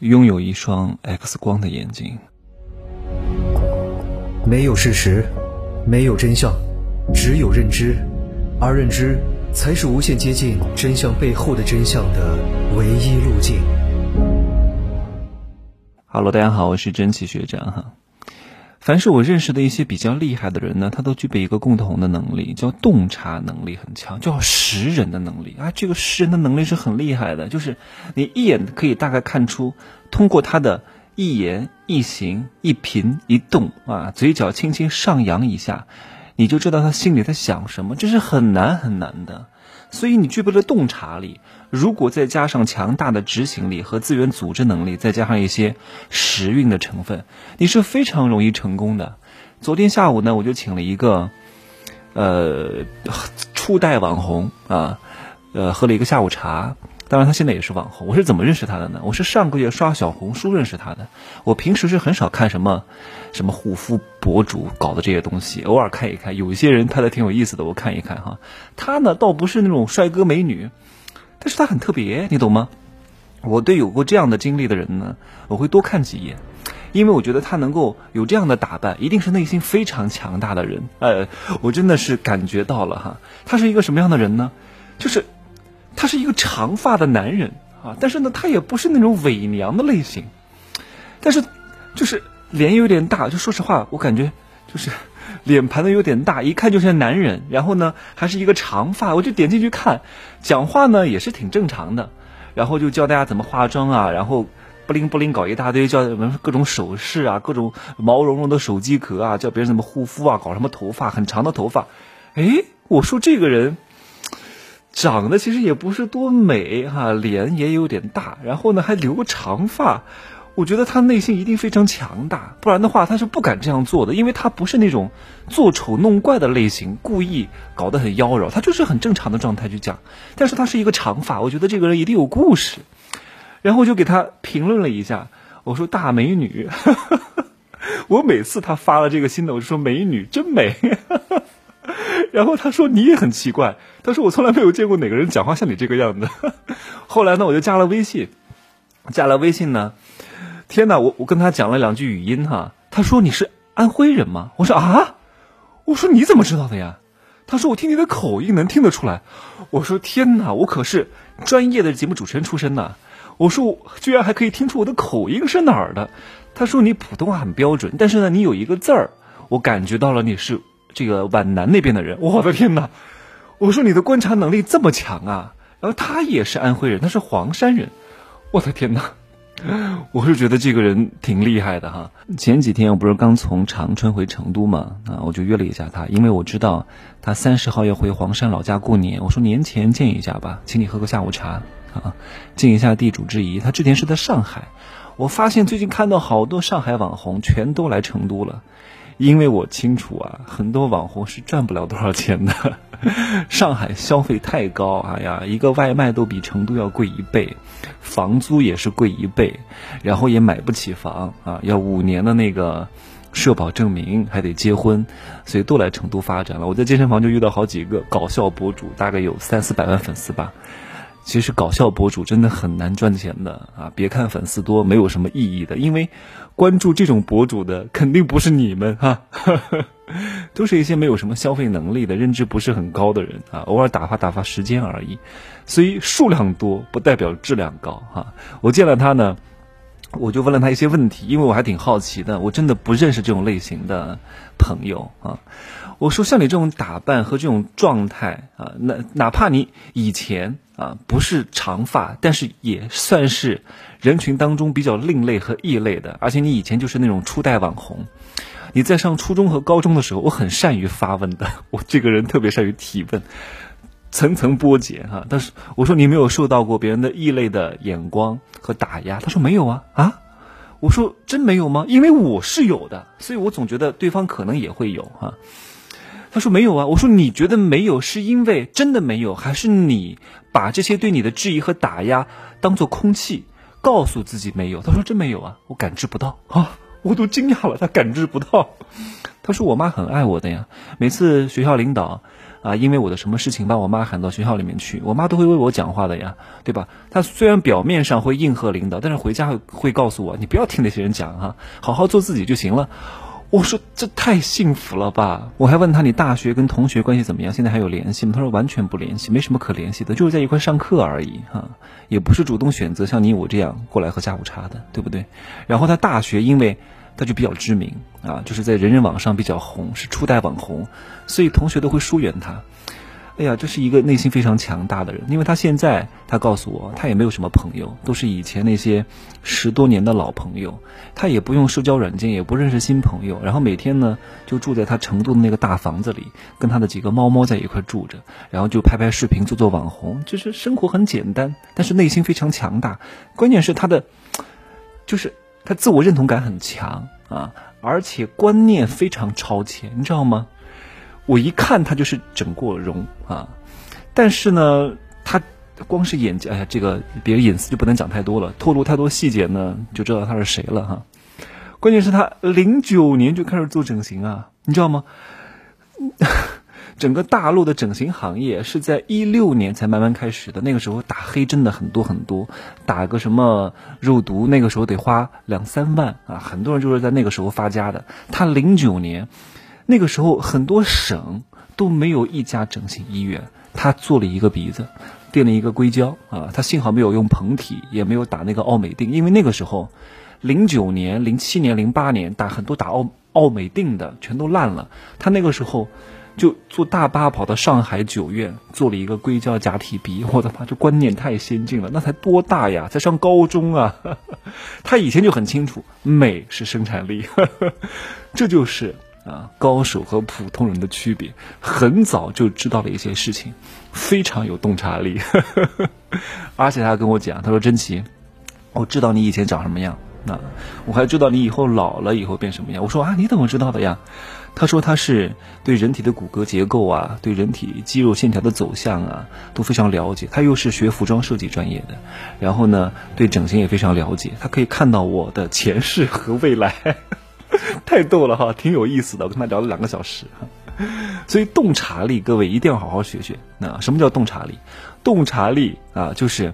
拥有一双 X 光的眼睛。没有事实，没有真相，只有认知，而认知才是无限接近真相背后的真相的唯一路径。Hello，大家好，我是真奇学长哈。凡是我认识的一些比较厉害的人呢，他都具备一个共同的能力，叫洞察能力很强，叫识人的能力啊。这个识人的能力是很厉害的，就是你一眼可以大概看出，通过他的一言一行一颦一动啊，嘴角轻轻上扬一下，你就知道他心里在想什么，这是很难很难的。所以你具备了洞察力，如果再加上强大的执行力和资源组织能力，再加上一些时运的成分，你是非常容易成功的。昨天下午呢，我就请了一个，呃，初代网红啊，呃，喝了一个下午茶。当然，他现在也是网红。我是怎么认识他的呢？我是上个月刷小红书认识他的。我平时是很少看什么，什么护肤博主搞的这些东西，偶尔看一看。有一些人拍的挺有意思的，我看一看哈。他呢，倒不是那种帅哥美女，但是他很特别，你懂吗？我对有过这样的经历的人呢，我会多看几眼，因为我觉得他能够有这样的打扮，一定是内心非常强大的人。呃，我真的是感觉到了哈。他是一个什么样的人呢？就是。他是一个长发的男人啊，但是呢，他也不是那种伪娘的类型，但是就是脸有点大，就说实话，我感觉就是脸盘子有点大，一看就是男人。然后呢，还是一个长发，我就点进去看，讲话呢也是挺正常的，然后就教大家怎么化妆啊，然后不灵不灵搞一大堆，教各种手势啊，各种毛茸茸的手机壳啊，教别人怎么护肤啊，搞什么头发很长的头发，哎，我说这个人。长得其实也不是多美哈，脸也有点大，然后呢还留个长发，我觉得他内心一定非常强大，不然的话他是不敢这样做的，因为他不是那种做丑弄怪的类型，故意搞得很妖娆，他就是很正常的状态去讲。但是他是一个长发，我觉得这个人一定有故事，然后我就给他评论了一下，我说大美女，我每次他发了这个新的，我就说美女真美。然后他说你也很奇怪，他说我从来没有见过哪个人讲话像你这个样子。后来呢，我就加了微信，加了微信呢，天哪，我我跟他讲了两句语音哈，他说你是安徽人吗？我说啊，我说你怎么知道的呀？他说我听你的口音能听得出来。我说天哪，我可是专业的节目主持人出身呐。我说居然还可以听出我的口音是哪儿的。他说你普通话很标准，但是呢，你有一个字儿，我感觉到了你是。这个皖南那边的人，我的天哪！我说你的观察能力这么强啊！然后他也是安徽人，他是黄山人，我的天哪！我是觉得这个人挺厉害的哈。前几天我不是刚从长春回成都嘛，啊，我就约了一下他，因为我知道他三十号要回黄山老家过年，我说年前见一下吧，请你喝个下午茶啊，尽一下地主之谊。他之前是在上海，我发现最近看到好多上海网红全都来成都了。因为我清楚啊，很多网红是赚不了多少钱的。上海消费太高，哎呀，一个外卖都比成都要贵一倍，房租也是贵一倍，然后也买不起房啊，要五年的那个社保证明，还得结婚，所以都来成都发展了。我在健身房就遇到好几个搞笑博主，大概有三四百万粉丝吧。其实搞笑博主真的很难赚钱的啊！别看粉丝多，没有什么意义的，因为关注这种博主的肯定不是你们哈，都是一些没有什么消费能力的、认知不是很高的人啊，偶尔打发打发时间而已。所以数量多不代表质量高哈。我见了他呢，我就问了他一些问题，因为我还挺好奇的，我真的不认识这种类型的朋友啊。我说像你这种打扮和这种状态啊，那哪怕你以前啊不是长发，但是也算是人群当中比较另类和异类的。而且你以前就是那种初代网红，你在上初中和高中的时候，我很善于发问的，我这个人特别善于提问，层层剥茧哈。但是我说你没有受到过别人的异类的眼光和打压，他说没有啊啊，我说真没有吗？因为我是有的，所以我总觉得对方可能也会有哈。他说没有啊，我说你觉得没有是因为真的没有，还是你把这些对你的质疑和打压当做空气，告诉自己没有？他说真没有啊，我感知不到啊。我都惊讶了，他感知不到。他说我妈很爱我的呀，每次学校领导啊，因为我的什么事情把我妈喊到学校里面去，我妈都会为我讲话的呀，对吧？他虽然表面上会应和领导，但是回家会会告诉我，你不要听那些人讲哈，好好做自己就行了。我说这太幸福了吧！我还问他你大学跟同学关系怎么样？现在还有联系吗？他说完全不联系，没什么可联系的，就是在一块上课而已哈，也不是主动选择像你我这样过来喝下午茶的，对不对？然后他大学因为他就比较知名啊，就是在人人网上比较红，是初代网红，所以同学都会疏远他。哎呀，这是一个内心非常强大的人，因为他现在他告诉我，他也没有什么朋友，都是以前那些十多年的老朋友，他也不用社交软件，也不认识新朋友，然后每天呢就住在他成都的那个大房子里，跟他的几个猫猫在一块住着，然后就拍拍视频，做做网红，就是生活很简单，但是内心非常强大，关键是他的，就是他自我认同感很强啊，而且观念非常超前，你知道吗？我一看他就是整过容啊，但是呢，他光是眼睛，哎呀，这个别人隐私就不能讲太多了，透露太多细节呢，就知道他是谁了哈。关键是他零九年就开始做整形啊，你知道吗？整个大陆的整形行业是在一六年才慢慢开始的，那个时候打黑针的很多很多，打个什么肉毒，那个时候得花两三万啊，很多人就是在那个时候发家的。他零九年。那个时候，很多省都没有一家整形医院。他做了一个鼻子，垫了一个硅胶啊。他幸好没有用膨体，也没有打那个奥美定，因为那个时候，零九年、零七年、零八年打很多打奥奥美定的全都烂了。他那个时候就坐大巴跑到上海九院做了一个硅胶假体鼻。我的妈，这观念太先进了！那才多大呀？才上高中啊！他以前就很清楚，美是生产力，这就是。啊，高手和普通人的区别，很早就知道了一些事情，非常有洞察力。而且他跟我讲，他说：“真奇，我知道你以前长什么样，那我还知道你以后老了以后变什么样。”我说：“啊，你怎么知道的呀？”他说：“他是对人体的骨骼结构啊，对人体肌肉线条的走向啊，都非常了解。他又是学服装设计专业的，然后呢，对整形也非常了解。他可以看到我的前世和未来。”太逗了哈，挺有意思的。我跟他聊了两个小时，所以洞察力，各位一定要好好学学。那什么叫洞察力？洞察力啊，就是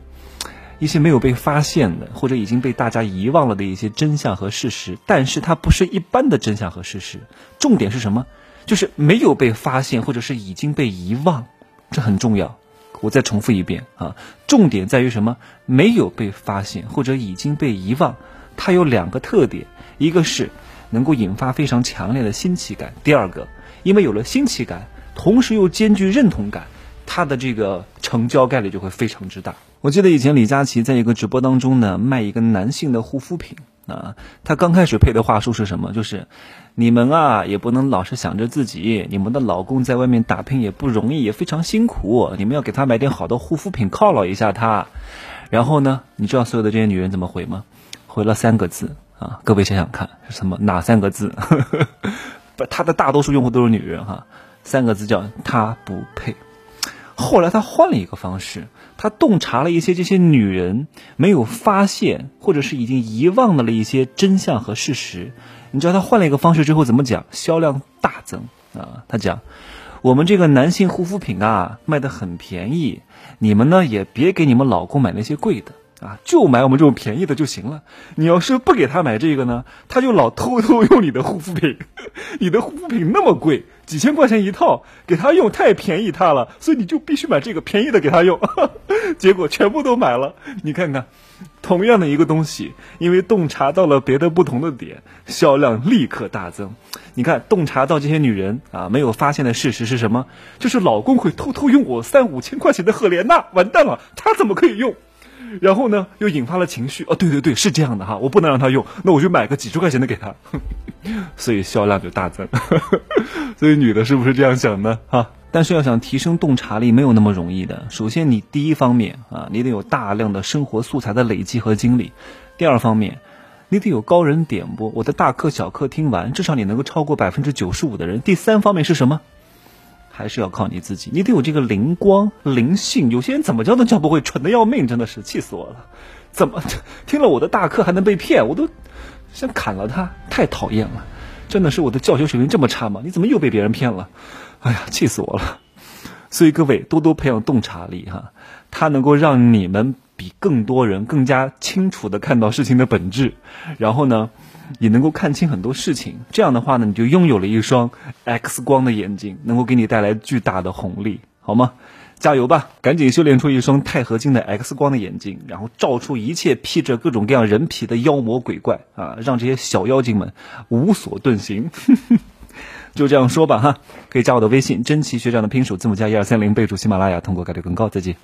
一些没有被发现的，或者已经被大家遗忘了的一些真相和事实。但是它不是一般的真相和事实。重点是什么？就是没有被发现，或者是已经被遗忘，这很重要。我再重复一遍啊，重点在于什么？没有被发现或者已经被遗忘，它有两个特点，一个是。能够引发非常强烈的新奇感。第二个，因为有了新奇感，同时又兼具认同感，它的这个成交概率就会非常之大。我记得以前李佳琦在一个直播当中呢，卖一个男性的护肤品啊，他刚开始配的话术是什么？就是你们啊，也不能老是想着自己，你们的老公在外面打拼也不容易，也非常辛苦，你们要给他买点好的护肤品犒劳一下他。然后呢，你知道所有的这些女人怎么回吗？回了三个字。啊，各位想想看是什么？哪三个字？不，他的大多数用户都是女人哈。三个字叫他不配。后来他换了一个方式，他洞察了一些这些女人没有发现或者是已经遗忘的了一些真相和事实。你知道他换了一个方式之后怎么讲？销量大增啊！他讲，我们这个男性护肤品啊卖的很便宜，你们呢也别给你们老公买那些贵的。啊，就买我们这种便宜的就行了。你要是不给他买这个呢，他就老偷偷用你的护肤品。你的护肤品那么贵，几千块钱一套，给他用太便宜他了，所以你就必须买这个便宜的给他用。结果全部都买了。你看看，同样的一个东西，因为洞察到了别的不同的点，销量立刻大增。你看，洞察到这些女人啊没有发现的事实是什么？就是老公会偷偷用我三五千块钱的赫莲娜，完蛋了，他怎么可以用？然后呢，又引发了情绪。哦，对对对，是这样的哈，我不能让他用，那我就买个几十块钱的给他，所以销量就大增。所以女的是不是这样想呢？哈，但是要想提升洞察力，没有那么容易的。首先，你第一方面啊，你得有大量的生活素材的累积和经历；第二方面，你得有高人点拨。我的大课小课听完，至少你能够超过百分之九十五的人。第三方面是什么？还是要靠你自己，你得有这个灵光灵性。有些人怎么教都教不会，蠢的要命，真的是气死我了。怎么 听了我的大课还能被骗？我都想砍了他。太讨厌了，真的是我的教学水平这么差吗？你怎么又被别人骗了？哎呀，气死我了！所以各位多多培养洞察力哈，它能够让你们比更多人更加清楚的看到事情的本质，然后呢，也能够看清很多事情。这样的话呢，你就拥有了一双 X 光的眼睛，能够给你带来巨大的红利，好吗？加油吧！赶紧修炼出一双钛合金的 X 光的眼睛，然后照出一切披着各种各样人皮的妖魔鬼怪啊，让这些小妖精们无所遁形。就这样说吧哈，可以加我的微信“真奇学长”的拼手字母加一二三零，备注喜马拉雅，通过概率更高。再见。